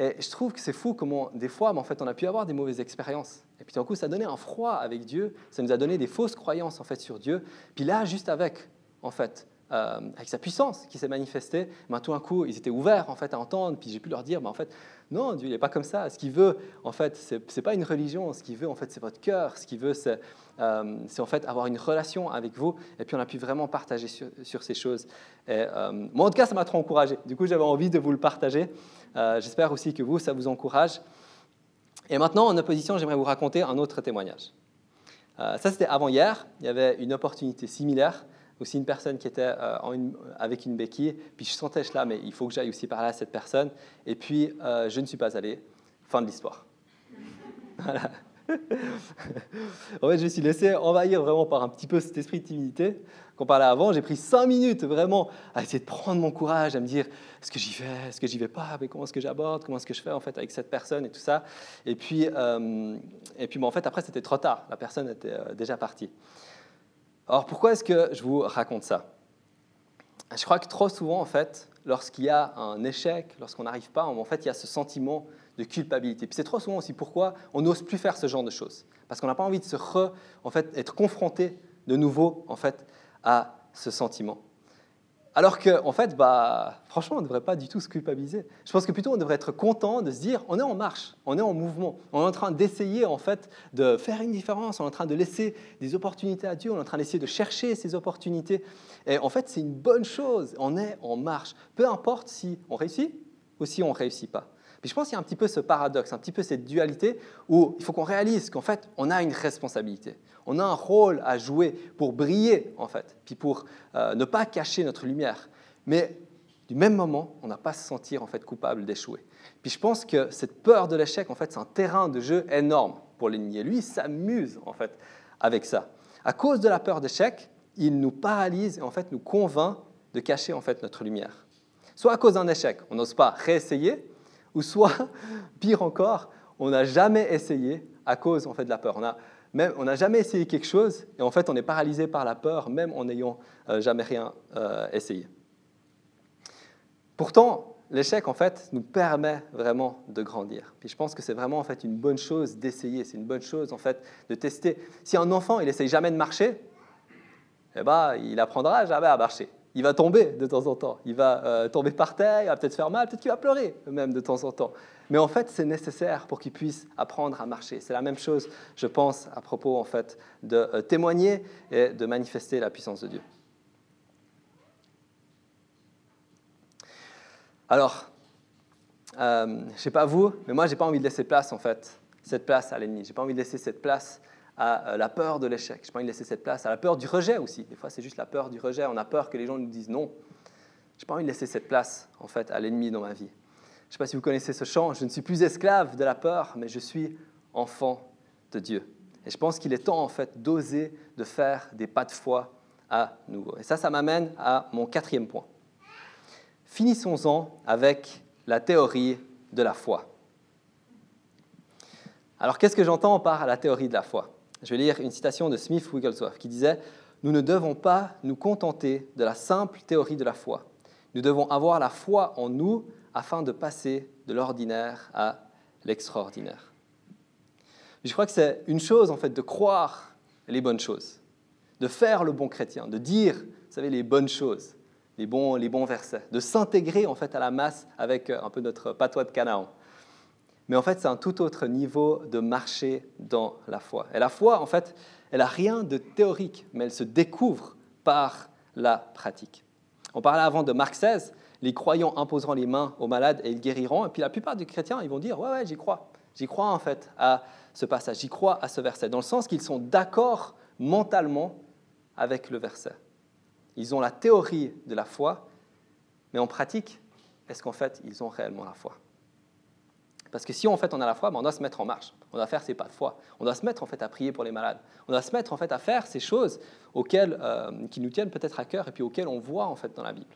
Et je trouve que c'est fou comment, des fois, en fait, on a pu avoir des mauvaises expériences. Et puis, d'un coup, ça a donné un froid avec Dieu. Ça nous a donné des fausses croyances, en fait, sur Dieu. Puis là, juste avec, en fait, euh, avec sa puissance qui s'est manifestée, ben, tout d'un coup, ils étaient ouverts, en fait, à entendre. Puis j'ai pu leur dire, ben, en fait, non, Dieu, il n'est pas comme ça. Ce qu'il veut, en fait, ce n'est pas une religion. Ce qu'il veut, en fait, c'est votre cœur. Ce qu'il veut, c'est euh, en fait avoir une relation avec vous. Et puis, on a pu vraiment partager sur, ces choses. Euh, moi, en tout cas, ça m'a trop encouragé. Du coup, j'avais envie de vous le partager. Euh, j'espère aussi que vous, ça vous encourage. Et maintenant, en opposition, j'aimerais vous raconter un autre témoignage. Ça, c'était avant-hier. Il y avait une opportunité similaire. Aussi une personne qui était euh, avec une béquille. Puis je sentais, là, mais il faut que j'aille aussi parler à cette personne. Et puis, je ne suis pas allé. Fin de l'histoire. Voilà. en fait, je me suis laissé envahir vraiment par un petit peu cet esprit de timidité qu'on parlait avant. J'ai pris cinq minutes vraiment à essayer de prendre mon courage, à me dire est-ce que j'y vais, est-ce que j'y vais pas, mais comment est-ce que j'aborde, comment est-ce que je fais en fait avec cette personne et tout ça. Et puis, euh, et puis en fait, après, c'était trop tard. La personne était euh, déjà partie. Alors, pourquoi est-ce que je vous raconte ça? Je crois que trop souvent, en fait, lorsqu'il y a un échec, lorsqu'on n'arrive pas, en fait, il y a ce sentiment de culpabilité. Puis c'est trop souvent aussi pourquoi on n'ose plus faire ce genre de choses. Parce qu'on n'a pas envie de se re, en fait, être confronté de nouveau en fait, à ce sentiment. Alors que, en fait, bah, franchement, on ne devrait pas du tout se culpabiliser. Je pense que plutôt on devrait être content de se dire, on est en marche, on est en mouvement, on est en train d'essayer en fait de faire une différence, on est en train de laisser des opportunités à Dieu, on est en train d'essayer de chercher ces opportunités. Et en fait, c'est une bonne chose. On est en marche, peu importe si on réussit ou si on ne réussit pas. Puis je pense qu'il y a un petit peu ce paradoxe, un petit peu cette dualité où il faut qu'on réalise qu'en fait, on a une responsabilité. On a un rôle à jouer pour briller, en fait, puis pour euh, ne pas cacher notre lumière. Mais du même moment, on n'a pas à se sentir en fait coupable d'échouer. Puis je pense que cette peur de l'échec, en fait, c'est un terrain de jeu énorme pour l'ennemi. Lui, il s'amuse en fait avec ça. À cause de la peur d'échec, il nous paralyse et en fait nous convainc de cacher en fait notre lumière. Soit à cause d'un échec, on n'ose pas réessayer, ou soit, pire encore, on n'a jamais essayé à cause en fait, de la peur. On n'a même, on jamais essayé quelque chose et en fait on est paralysé par la peur même en n'ayant euh, jamais rien euh, essayé. Pourtant, l'échec, en fait, nous permet vraiment de grandir. Je pense que c'est vraiment, en fait, une bonne chose d'essayer. C'est une bonne chose, en fait, de tester. Si un enfant, il essaye jamais de marcher, eh ben, il apprendra jamais à marcher. Il va tomber de temps en temps. Il va euh, tomber par terre, il va peut-être faire mal, peut-être qu'il va pleurer même de temps en temps. Mais en fait, c'est nécessaire pour qu'il puisse apprendre à marcher. C'est la même chose, je pense, à propos, en fait, de euh, témoigner et de manifester la puissance de Dieu. Alors, euh, je ne sais pas vous, mais moi, je n'ai pas envie de laisser place, en fait, cette place à l'ennemi. Je n'ai pas envie de laisser cette place à euh, la peur de l'échec. Je n'ai pas envie de laisser cette place à la peur du rejet aussi. Des fois, c'est juste la peur du rejet. On a peur que les gens nous disent non. Je n'ai pas envie de laisser cette place, en fait, à l'ennemi dans ma vie. Je ne sais pas si vous connaissez ce chant. Je ne suis plus esclave de la peur, mais je suis enfant de Dieu. Et je pense qu'il est temps, en fait, d'oser de faire des pas de foi à nouveau. Et ça, ça m'amène à mon quatrième point. Finissons-en avec la théorie de la foi. Alors, qu'est-ce que j'entends par la théorie de la foi? Je vais lire une citation de Smith Wigglesworth qui disait Nous ne devons pas nous contenter de la simple théorie de la foi. Nous devons avoir la foi en nous afin de passer de l'ordinaire à l'extraordinaire. Je crois que c'est une chose, en fait, de croire les bonnes choses, de faire le bon chrétien, de dire, vous savez, les bonnes choses les bons, versets, de s'intégrer en fait à la masse avec euh, un peu notre patois de Canaan. Mais en fait, c'est un tout autre niveau de marcher dans la foi. Et la foi, en fait, elle n'a rien de théorique, mais elle se découvre par la pratique. On parlait avant de Marc XVI, les croyants imposeront les mains aux malades et ils guériront. Et puis la plupart des chrétiens, ils vont dire, ouais, ouais, j'y crois. J'y crois en fait à ce passage, j'y crois à ce verset, dans le sens qu'ils sont d'accord mentalement avec le verset. Ils ont la théorie de la foi, mais en pratique, est-ce qu'en fait, ils ont réellement la foi? Parce que si en fait on a la foi, ben, on doit se mettre en marche, on doit faire ses pas de foi, on doit se mettre en fait à prier pour les malades, on doit se mettre en fait à faire ces choses auxquelles, euh, qui nous tiennent peut-être à cœur et puis auxquelles on voit en fait dans la Bible.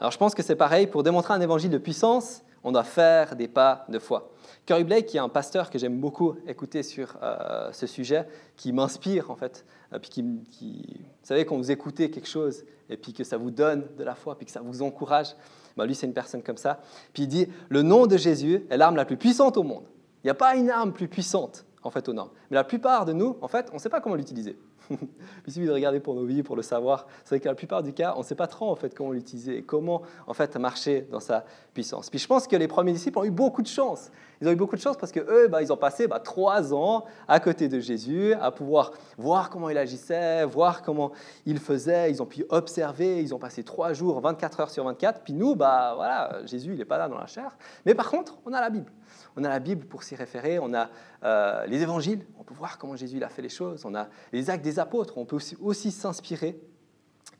Alors je pense que c'est pareil, pour démontrer un évangile de puissance, on doit faire des pas de foi. Curry Blake, qui est un pasteur que j'aime beaucoup écouter sur euh, ce sujet, qui m'inspire en fait, euh, puis qui, vous savez, quand vous écoutez quelque chose et puis que ça vous donne de la foi, puis que ça vous encourage, ben, lui c'est une personne comme ça. Puis il dit, le nom de Jésus est l'arme la plus puissante au monde. Il n'y a pas une arme plus puissante en fait au nom. Mais la plupart de nous, en fait, on ne sait pas comment l'utiliser. il suffit de regarder pour nos vies, pour le savoir. C'est vrai que la plupart du cas, on ne sait pas trop en fait comment l'utiliser et comment en fait marcher dans sa puissance. Puis je pense que les premiers disciples ont eu beaucoup de chance. Ils ont eu beaucoup de chance parce que eux, bah, ils ont passé bah, trois ans à côté de Jésus, à pouvoir voir comment il agissait, voir comment il faisait. Ils ont pu observer. Ils ont passé trois jours, 24 heures sur 24. Puis nous, bah voilà, Jésus, il n'est pas là dans la chair. Mais par contre, on a la Bible. On a la Bible pour s'y référer, on a euh, les évangiles, on peut voir comment Jésus a fait les choses, on a les actes des apôtres, on peut aussi, s'inspirer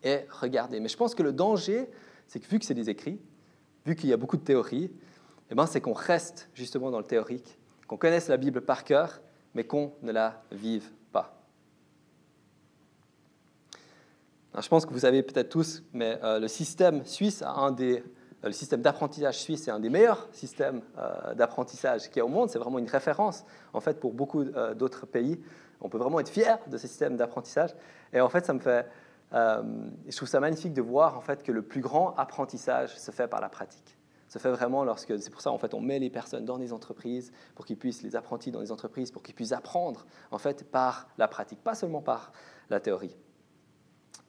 et regarder. Mais je pense que le danger, c'est que vu que c'est des écrits, vu qu'il y a beaucoup de théories, eh ben, c'est qu'on reste justement dans le théorique, qu'on connaisse la Bible par cœur, mais qu'on ne la vive pas. je pense que vous savez peut-être tous, mais euh, le système suisse des le système d'apprentissage suisse est un des meilleurs systèmes euh, d'apprentissage qu'il y a au monde. C'est vraiment une référence en fait pour beaucoup euh, d'autres pays. On peut vraiment être fier de ce système d'apprentissage. Et en fait, ça me fait, euh, je trouve ça magnifique de voir en fait que le plus grand apprentissage se fait par la pratique. Se fait vraiment lorsque, c'est pour ça en fait, on met les personnes dans des entreprises pour qu'ils puissent les apprentis dans des entreprises pour qu'ils puissent apprendre en fait par la pratique, pas seulement par la théorie.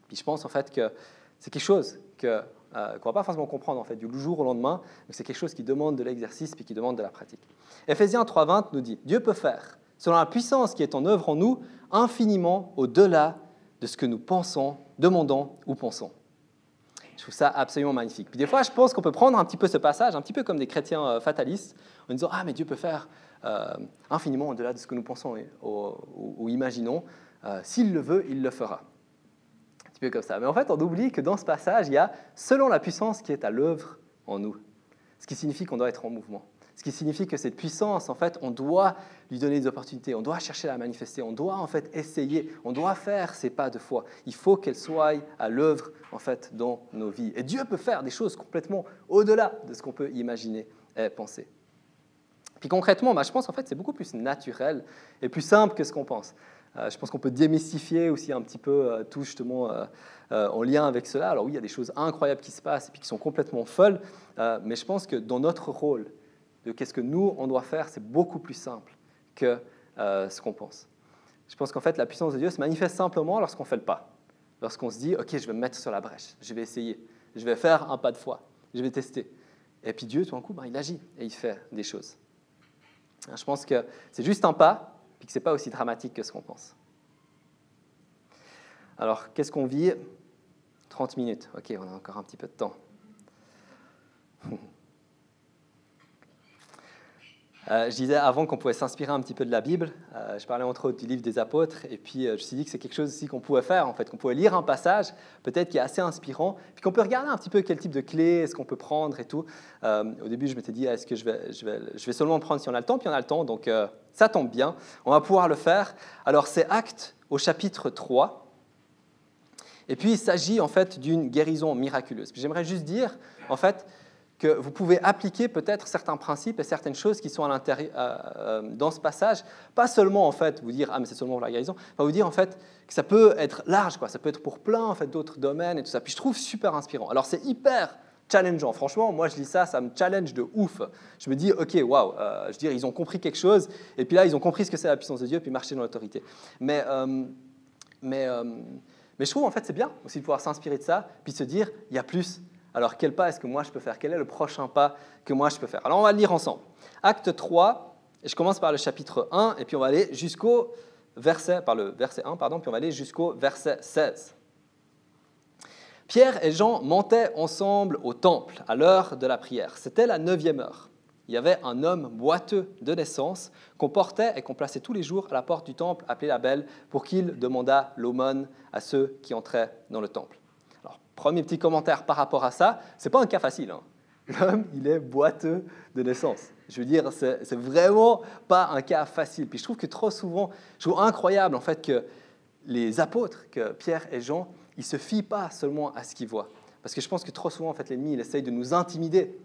Puis je pense en fait que c'est quelque chose que euh, qu'on ne va pas forcément comprendre en fait, du jour au lendemain, mais c'est quelque chose qui demande de l'exercice puis qui demande de la pratique. Ephésiens 3.20 nous dit, Dieu peut faire, selon la puissance qui est en œuvre en nous, infiniment au-delà de ce que nous pensons, demandons ou pensons. Je trouve ça absolument magnifique. Puis des fois, je pense qu'on peut prendre un petit peu ce passage, un petit peu comme des chrétiens euh, fatalistes, en disant Ah, mais Dieu peut faire euh, infiniment au-delà de ce que nous pensons ou imaginons. S'il le veut, il le fera peu comme ça. Mais en fait, on oublie que dans ce passage, il y a selon la puissance qui est à l'œuvre en nous. Ce qui signifie qu'on doit être en mouvement. Ce qui signifie que cette puissance, en fait, on doit lui donner des opportunités, on doit chercher à la manifester, on doit en fait essayer, on doit faire ces pas de foi. Il faut qu'elle soit à l'œuvre en fait dans nos vies. Et Dieu peut faire des choses complètement au-delà de ce qu'on peut imaginer et penser. Puis concrètement, bah, je pense en fait c'est beaucoup plus naturel et plus simple que ce qu'on pense. Euh, je pense qu'on peut démystifier aussi un petit peu euh, tout justement euh, en lien avec cela. Alors oui, il y a des choses incroyables qui se passent et puis qui sont complètement folles, mais je pense que dans notre rôle de qu'est-ce que nous on doit faire, c'est beaucoup plus simple que ce qu'on pense. Je pense qu'en fait la puissance de Dieu se manifeste simplement lorsqu'on fait le pas, lorsqu'on se dit ok, je vais me mettre sur la brèche, je vais essayer, je vais faire un pas de foi, je vais tester. Et puis Dieu, tout d'un coup, ben, il agit et il fait des choses. Je pense que c'est juste un pas, puis que ce n'est pas aussi dramatique que ce qu'on pense. Alors, qu'est-ce qu'on vit? 30 minutes. Ok, on a encore un petit peu de temps. Euh, je disais avant qu'on pouvait s'inspirer un petit peu de la Bible. Euh, je parlais entre autres du livre des apôtres. Et puis, euh, je me suis dit que c'est quelque chose aussi qu'on pouvait faire, en fait, qu'on pouvait lire un passage, peut-être qui est assez inspirant, puis qu'on peut regarder un petit peu quel type de clé est-ce qu'on peut prendre et tout. au début, je m'étais dit, est-ce que je vais, je, vais, je vais seulement prendre si on a le temps, puis on a le temps, donc ça tombe bien. On va pouvoir le faire. Alors, c'est Acte au chapitre 3. Et puis, il s'agit en fait d'une guérison miraculeuse. J'aimerais juste dire, en fait, que vous pouvez appliquer peut-être certains principes et certaines choses qui sont à l'intérieur euh, euh, dans ce passage, pas seulement en fait vous dire ah mais c'est seulement pour la guérison, pas vous dire en fait que ça peut être large quoi, ça peut être pour plein en fait d'autres domaines et tout ça. Puis je trouve super inspirant. Alors c'est hyper challengeant. Franchement, moi je lis ça, ça me challenge de ouf. Je me dis ok waouh, euh, je dire ils ont compris quelque chose et puis là ils ont compris ce que c'est la puissance de Dieu puis marcher dans l'autorité. Mais mais mais je trouve en fait c'est bien aussi de pouvoir s'inspirer de ça puis de se dire il y a plus alors quel pas est-ce que moi je peux faire? Quel est le prochain pas que moi je peux faire? Alors on va le lire ensemble. Acte 3, et je commence par le chapitre 1, et puis on va aller jusqu'au verset, par le verset 1, pardon, puis on va aller jusqu'au verset 16. Pierre et Jean montaient ensemble au temple à l'heure de la prière. C'était la neuvième heure. Il y avait un homme boiteux de naissance qu'on portait et qu'on plaçait tous les jours à la porte du temple appelé la Belle pour qu'il demandât l'aumône à ceux qui entraient dans le temple. Premier petit commentaire par rapport à ça, c'est pas un cas facile. Hein. L'homme, il est boiteux de naissance. Je veux dire, c'est vraiment pas un cas facile. Puis je trouve que trop souvent, je trouve incroyable en fait que les apôtres, que Pierre et Jean, ils se fient pas seulement à ce qu'ils voient. Parce que je pense que trop souvent, en fait, l'ennemi, il essaye de nous intimider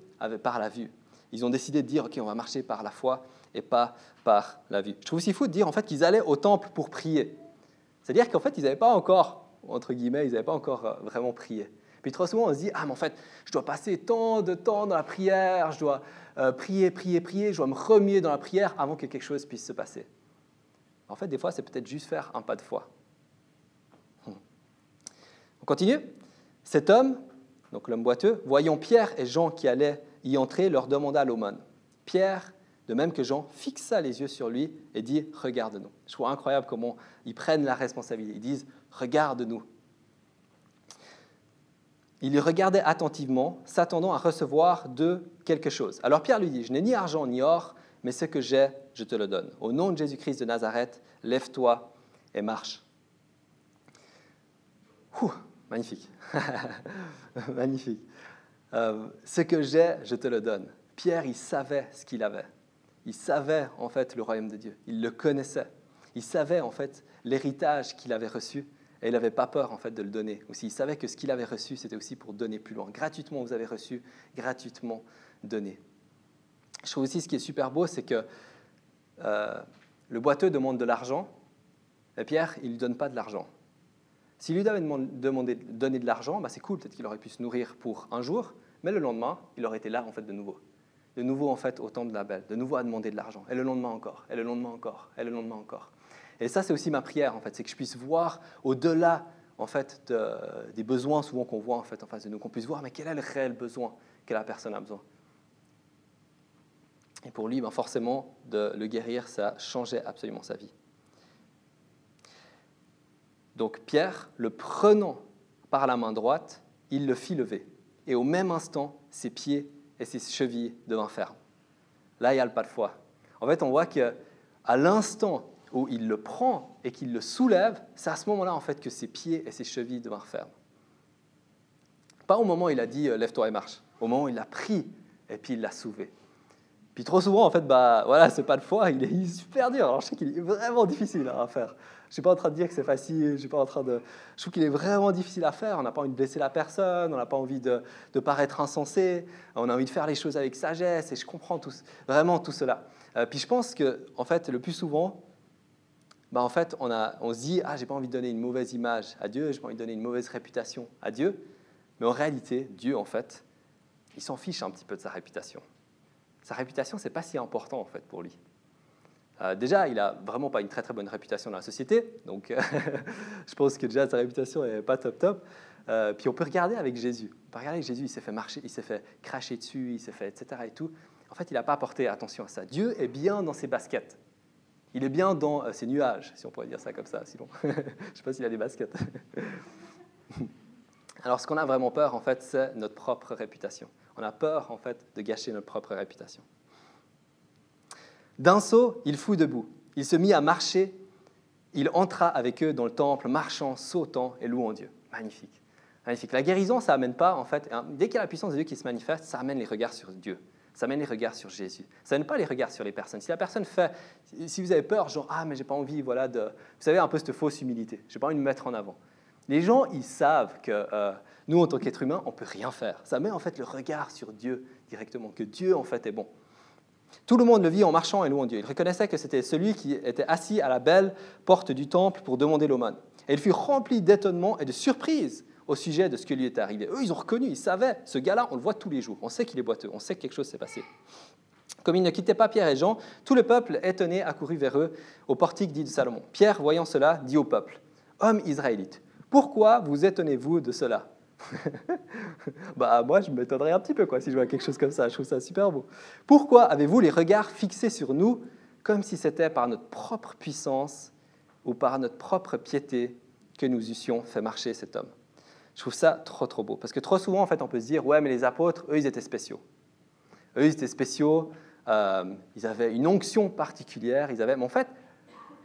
par la vue. Ils ont décidé de dire, OK, on va marcher par la foi et pas par la vue. Je trouve aussi fou de dire en fait qu'ils allaient au temple pour prier. C'est-à-dire qu'en fait, ils n'avaient pas encore entre guillemets, ils n'avaient pas encore euh, vraiment prié. Puis trop souvent, on se dit, ah, mais en fait, je dois passer tant de temps dans la prière, je dois euh, prier, prier, prier, je dois me remuer dans la prière avant que quelque chose puisse se passer. En fait, des fois, c'est peut-être juste faire un pas de foi. Hmm. On continue. Cet homme, donc l'homme boiteux, voyant Pierre et Jean qui allaient y entrer, leur demanda l'aumône. Pierre, de même que Jean, fixa les yeux sur lui et dit Regarde-nous. Je trouve incroyable comment ils prennent la responsabilité. Ils disent Regarde-nous. Il les regardait attentivement, s'attendant à recevoir de quelque chose. Alors Pierre lui dit, je n'ai ni argent ni or, mais ce que j'ai, je te le donne. Au nom de Jésus-Christ de Nazareth, lève-toi et marche. magnifique. magnifique. Euh, ce que j'ai, je te le donne. Pierre, il savait ce qu'il avait. Il savait en fait le royaume de Dieu. Il le connaissait. Il savait en fait l'héritage qu'il avait reçu. Et il n'avait pas peur en fait de le donner aussi. Il savait que ce qu'il avait reçu, c'était aussi pour donner plus loin. Gratuitement, vous avez reçu, gratuitement donné. Je trouve aussi ce qui est super beau, c'est que euh, le boiteux demande de l'argent, et Pierre, il ne lui donne pas de l'argent. S'il lui avait demandé, donner de l'argent, bah c'est cool, peut-être qu'il aurait pu se nourrir pour un jour, mais le lendemain, il aurait été là en fait de nouveau. De nouveau en fait au temple de la belle, de nouveau à demander de l'argent, et le lendemain encore, et le lendemain encore, et le lendemain encore. Et ça, c'est aussi ma prière, en fait, c'est que je puisse voir au-delà, en fait, des besoins souvent qu'on voit en fait en face de nous, qu'on puisse voir, mais quel est le réel besoin que la personne a besoin. Et pour lui, ben forcément, de le guérir, ça changeait absolument sa vie. Donc Pierre, le prenant par la main droite, il le fit lever. Et au même instant, ses pieds et ses chevilles devinrent fermes. Là, il y a le pas de foi. En fait, on voit qu'à l'instant où il le prend et qu'il le soulève, c'est à ce moment-là en fait que ses pieds et ses chevilles devinrent fermes. Pas au moment où il a dit euh, lève-toi et marche, au moment où il l'a pris et puis il l'a soulevé. Puis trop souvent en fait bah voilà c'est pas de foi, il est super dur. Alors je sais qu'il est vraiment difficile à faire. Je suis pas en train de dire que c'est facile, je suis pas en train de. Je trouve qu'il est vraiment difficile à faire. On n'a pas envie de blesser la personne, on n'a pas envie de, paraître insensé, on a envie de faire les choses avec sagesse et je comprends tout, vraiment tout cela. Euh, puis je pense que, en fait, le plus souvent, bah, en fait, on, se dit Ah, j'ai pas envie de donner une mauvaise image à Dieu, j'ai pas envie de donner une mauvaise réputation à Dieu. Mais en réalité, Dieu, en fait, il s'en fiche un petit peu de sa réputation. Sa réputation, c'est pas si important, en fait, pour lui. Euh, déjà, il a vraiment pas une très très bonne réputation dans la société, donc je pense que déjà sa réputation est pas top top. Euh, puis on peut regarder avec Jésus. On peut regarder avec Jésus, il s'est fait marcher, il s'est fait cracher dessus, il s'est fait etc. et tout. En fait, il n'a pas porté attention à ça. Dieu est bien dans ses baskets. Il est bien dans euh, ses nuages, si on pourrait dire ça comme ça. Sinon, je ne sais pas s'il a des baskets. Alors, ce qu'on a vraiment peur, en fait, c'est notre propre réputation. On a peur, en fait, de gâcher notre propre réputation. D'un saut, il fut debout. Il se mit à marcher. Il entra avec eux dans le temple, marchant, sautant et louant Dieu. Magnifique. Magnifique. La guérison, ça amène pas, en fait, dès qu'il y a la puissance de Dieu qui se manifeste, ça amène les regards sur Dieu. Ça amène les regards sur Jésus. Ça n'amène pas les regards sur les personnes. Si la personne fait, si vous avez peur, genre, ah, mais j'ai pas envie, voilà, de. Vous savez, un peu cette fausse humilité. J'ai pas envie de me mettre en avant. Les gens, ils savent que euh, nous, en tant qu'êtres humains, on peut rien faire. Ça met en fait le regard sur Dieu directement, que Dieu, en fait, est bon. Tout le monde le vit en marchant et louant Dieu. Il reconnaissait que c'était celui qui était assis à la belle porte du temple pour demander l'aumône. Et il fut rempli d'étonnement et de surprise au sujet de ce qui lui était arrivé. Eux, ils ont reconnu, ils savaient, ce gars-là, on le voit tous les jours, on sait qu'il est boiteux, on sait que quelque chose s'est passé. Comme ils ne quittaient pas Pierre et Jean, tout le peuple, étonné, accourut vers eux au portique dit de Salomon. Pierre, voyant cela, dit au peuple, Hommes israélites, pourquoi vous étonnez-vous de cela bah moi je m'étonnerais un petit peu quoi si je vois quelque chose comme ça, je trouve ça super beau. Pourquoi avez-vous les regards fixés sur nous comme si c'était par notre propre puissance ou par notre propre piété que nous eussions fait marcher cet homme? Je trouve ça trop, trop beau. Parce que trop souvent, en fait, on peut se dire, ouais, mais les apôtres, eux, ils étaient spéciaux. Eux, ils étaient spéciaux, euh, ils avaient une onction particulière, ils avaient... Mais en fait,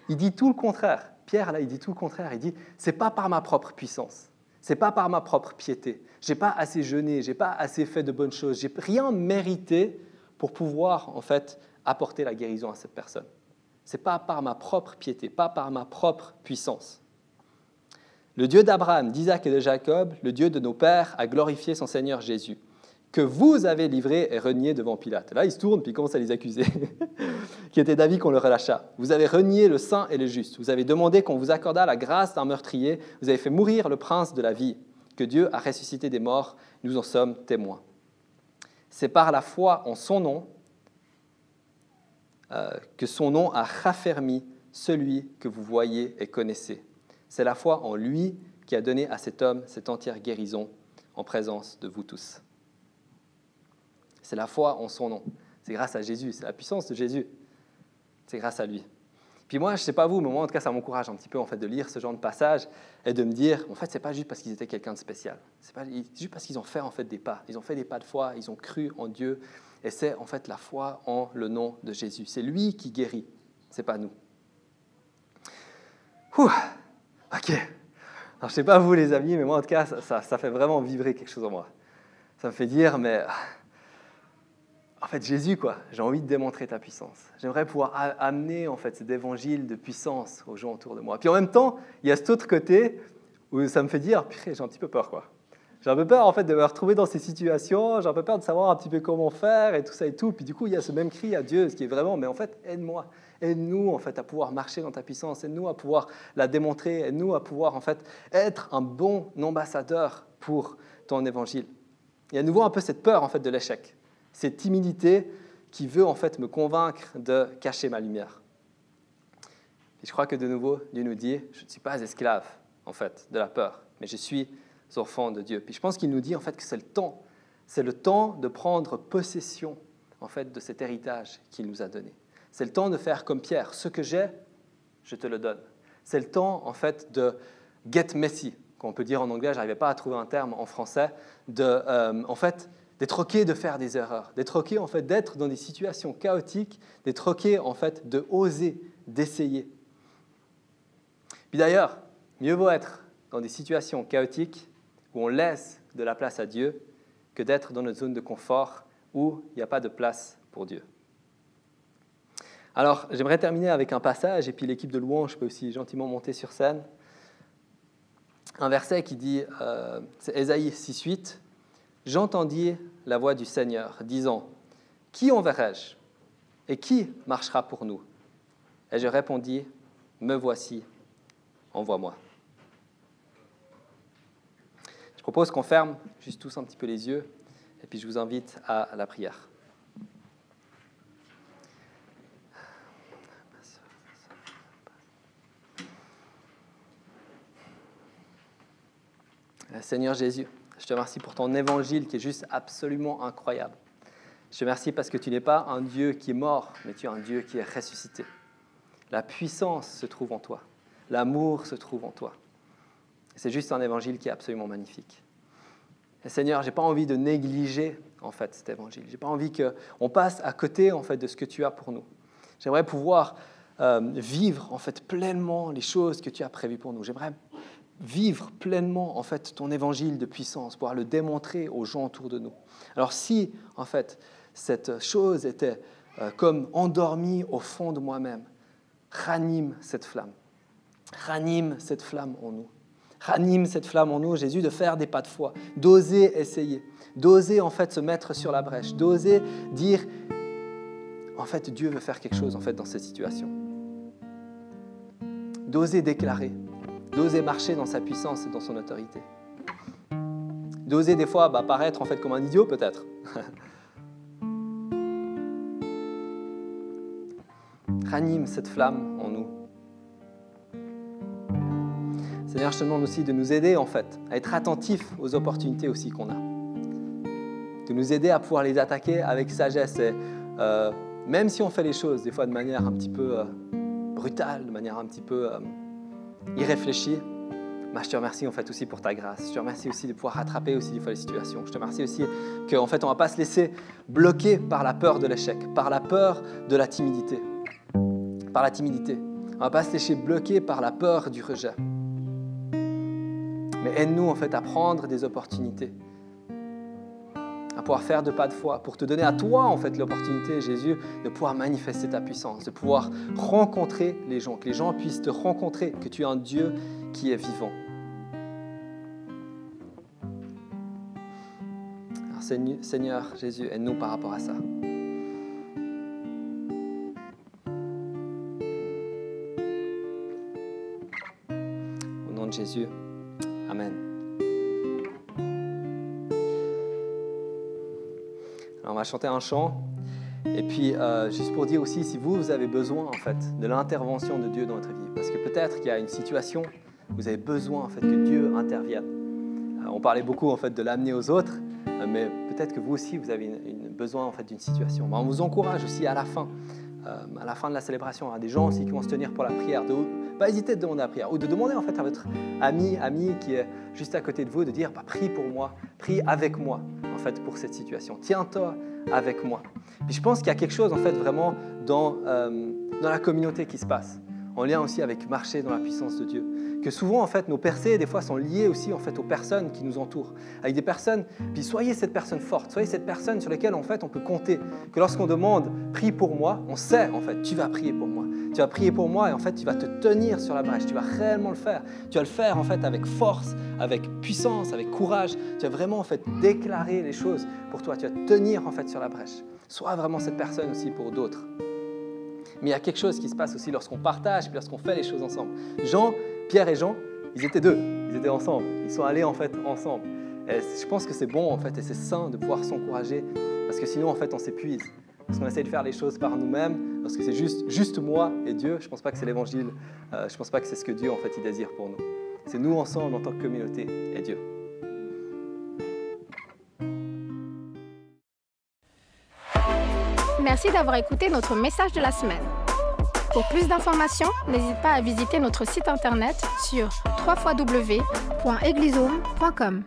il dit tout le contraire. Pierre, là, il dit tout le contraire. Il dit, c'est pas par ma propre puissance, c'est pas par ma propre piété. J'ai pas assez jeûné, j'ai pas assez fait de bonnes choses, j'ai rien mérité pour pouvoir, en fait, apporter la guérison à cette personne. C'est pas par ma propre piété, pas par ma propre puissance. Le Dieu d'Abraham, d'Isaac et de Jacob, le Dieu de nos pères, a glorifié son Seigneur Jésus, que vous avez livré et renié devant Pilate. Là, il se tourne puis il commence à les accuser, qui était d'avis qu'on le relâcha. Vous avez renié le saint et le juste. Vous avez demandé qu'on vous accordât la grâce d'un meurtrier. Vous avez fait mourir le prince de la vie, que Dieu a ressuscité des morts. Nous en sommes témoins. C'est par la foi en son nom euh, que son nom a raffermi celui que vous voyez et connaissez. C'est la foi en lui qui a donné à cet homme cette entière guérison en présence de vous tous. C'est la foi en son nom. C'est grâce à Jésus, c'est la puissance de Jésus. C'est grâce à lui. Puis moi, je ne sais pas vous, mais moi, en tout cas, ça m'encourage un petit peu en fait, de lire ce genre de passage et de me dire, en fait, ce n'est pas juste parce qu'ils étaient quelqu'un de spécial. C'est pas juste parce qu'ils ont fait en fait des pas. Ils ont fait des pas de foi, ils ont cru en Dieu. Et c'est en fait la foi en le nom de Jésus. C'est lui qui guérit, ce n'est pas nous. Ouh. Ok. Alors, je sais pas vous, les amis, mais moi, en tout cas, ça, fait vraiment vibrer quelque chose en moi. Ça me fait dire, mais en fait, Jésus, quoi, j'ai envie de démontrer ta puissance. J'aimerais pouvoir amener, en fait, cet évangile de puissance aux gens autour de moi. Puis en même temps, il y a cet autre côté où ça me fait dire, j'ai un petit peu peur, quoi. J'ai un peu peur, en fait, de me retrouver dans ces situations. J'ai un peu peur de savoir un petit peu comment faire et tout ça et tout. Puis du coup, il y a ce même cri à Dieu, ce qui est vraiment, mais en fait, aide-moi. Aide-nous en fait à pouvoir marcher dans ta puissance, aide-nous à pouvoir la démontrer, aide-nous à pouvoir en fait être un bon ambassadeur pour ton évangile. Il y a à nouveau un peu cette peur en fait de l'échec, cette timidité qui veut en fait me convaincre de cacher ma lumière. Et je crois que de nouveau Dieu nous dit je ne suis pas esclave en fait de la peur, mais je suis enfant de Dieu. Puis je pense qu'il nous dit en fait que c'est le temps, c'est le temps de prendre possession en fait de cet héritage qu'il nous a donné. C'est le temps de faire comme Pierre. Ce que j'ai, je te le donne. C'est le temps, en fait, de get messy, qu'on peut dire en anglais, je n'arrivais pas à trouver un terme en français, de, euh, en fait, d'être OK de faire des erreurs, d'être OK, en fait, d'être dans des situations chaotiques, d'être OK, en fait, de oser, d'essayer. Puis d'ailleurs, mieux vaut être dans des situations chaotiques où on laisse de la place à Dieu que d'être dans notre zone de confort où il n'y a pas de place pour Dieu. Alors, j'aimerais terminer avec un passage, et puis l'équipe de louange peut aussi gentiment monter sur scène. Un verset qui dit, euh, c'est Ésaïe 6.8, J'entendis la voix du Seigneur disant, Qui enverrai-je Et qui marchera pour nous? Et je répondis, Me voici, envoie-moi. Je propose qu'on ferme juste tous un petit peu les yeux, et puis je vous invite à la prière. Seigneur Jésus, je te remercie pour ton évangile qui est juste absolument incroyable. Je te remercie parce que tu n'es pas un Dieu qui est mort, mais tu es un Dieu qui est ressuscité. La puissance se trouve en toi. L'amour se trouve en toi. C'est juste un évangile qui est absolument magnifique. Et Seigneur, j'ai pas envie de négliger en fait cet évangile. J'ai pas envie qu'on passe à côté en fait de ce que tu as pour nous. J'aimerais pouvoir euh, vivre en fait pleinement les choses que tu as prévues pour nous. J'aimerais vivre pleinement en fait ton évangile de puissance, pouvoir le démontrer aux gens autour de nous. Alors si en fait cette chose était euh, comme endormie au fond de moi-même, ranime cette flamme, ranime cette flamme en nous, ranime cette flamme en nous, Jésus, de faire des pas de foi, d'oser essayer, d'oser en fait se mettre sur la brèche, d'oser dire en fait Dieu veut faire quelque chose en fait dans cette situation, d'oser déclarer d'oser marcher dans sa puissance et dans son autorité. D'oser des fois bah, paraître en fait comme un idiot peut-être. Ranime cette flamme en nous. Seigneur, je te demande aussi de nous aider en fait à être attentifs aux opportunités aussi qu'on a. De nous aider à pouvoir les attaquer avec sagesse. Et, euh, même si on fait les choses des fois de manière un petit peu euh, brutale, de manière un petit peu euh, y réfléchir. Bah, je te remercie en fait aussi pour ta grâce. Je te remercie aussi de pouvoir rattraper aussi des fois les situations. Je te remercie aussi qu'en fait on ne va pas se laisser bloquer par la peur de l'échec, par la peur de la timidité, par la timidité. On ne va pas se laisser bloquer par la peur du rejet. Mais aide-nous en fait à prendre des opportunités à pouvoir faire de pas de foi, pour te donner à toi en fait l'opportunité, Jésus, de pouvoir manifester ta puissance, de pouvoir rencontrer les gens, que les gens puissent te rencontrer, que tu es un Dieu qui est vivant. Alors, Seigneur Jésus, aide-nous par rapport à ça. Au nom de Jésus, Amen. On va chanter un chant. Et puis, euh, juste pour dire aussi, si vous, vous avez besoin en fait de l'intervention de Dieu dans votre vie, parce que peut-être qu'il y a une situation, vous avez besoin en fait que Dieu intervienne. Euh, on parlait beaucoup en fait de l'amener aux autres, euh, mais peut-être que vous aussi, vous avez une, besoin en fait d'une situation. On vous encourage aussi à la fin, à la fin de la célébration, à des gens aussi qui vont se tenir pour la prière, de pas hésiter de demander la prière ou de demander en fait à votre ami, ami qui est juste à côté de vous, de dire bah, prie pour moi, prie avec moi fait pour cette situation. Tiens-toi avec moi. Puis je pense qu'il y a quelque chose en fait vraiment dans, euh, dans la communauté qui se passe, en lien aussi avec marcher dans la puissance de Dieu. Que souvent en fait nos percées des fois sont liées aussi en fait aux personnes qui nous entourent, avec des personnes. Puis soyez cette personne forte, soyez cette personne sur laquelle en fait on peut compter. Que lorsqu'on demande prie pour moi, on sait en fait tu vas prier pour moi. Tu vas prier pour moi et en fait, tu vas te tenir sur la brèche. Tu vas réellement le faire. Tu vas le faire en fait avec force, avec puissance, avec courage. Tu vas vraiment en fait déclarer les choses pour toi. Tu vas tenir en fait sur la brèche. Sois vraiment cette personne aussi pour d'autres. Mais il y a quelque chose qui se passe aussi lorsqu'on partage, puis lorsqu'on fait les choses ensemble. Jean, Pierre et Jean, ils étaient deux. Ils étaient ensemble. Ils sont allés en fait ensemble. Et je pense que c'est bon en fait et c'est sain de pouvoir s'encourager parce que sinon en fait on s'épuise. Parce qu'on essaie de faire les choses par nous-mêmes, parce que c'est juste, juste moi et Dieu. Je ne pense pas que c'est l'évangile. Euh, je ne pense pas que c'est ce que Dieu en fait il désire pour nous. C'est nous ensemble en tant que communauté et Dieu. Merci d'avoir écouté notre message de la semaine. Pour plus d'informations, n'hésite pas à visiter notre site internet sur www.eglisome.com.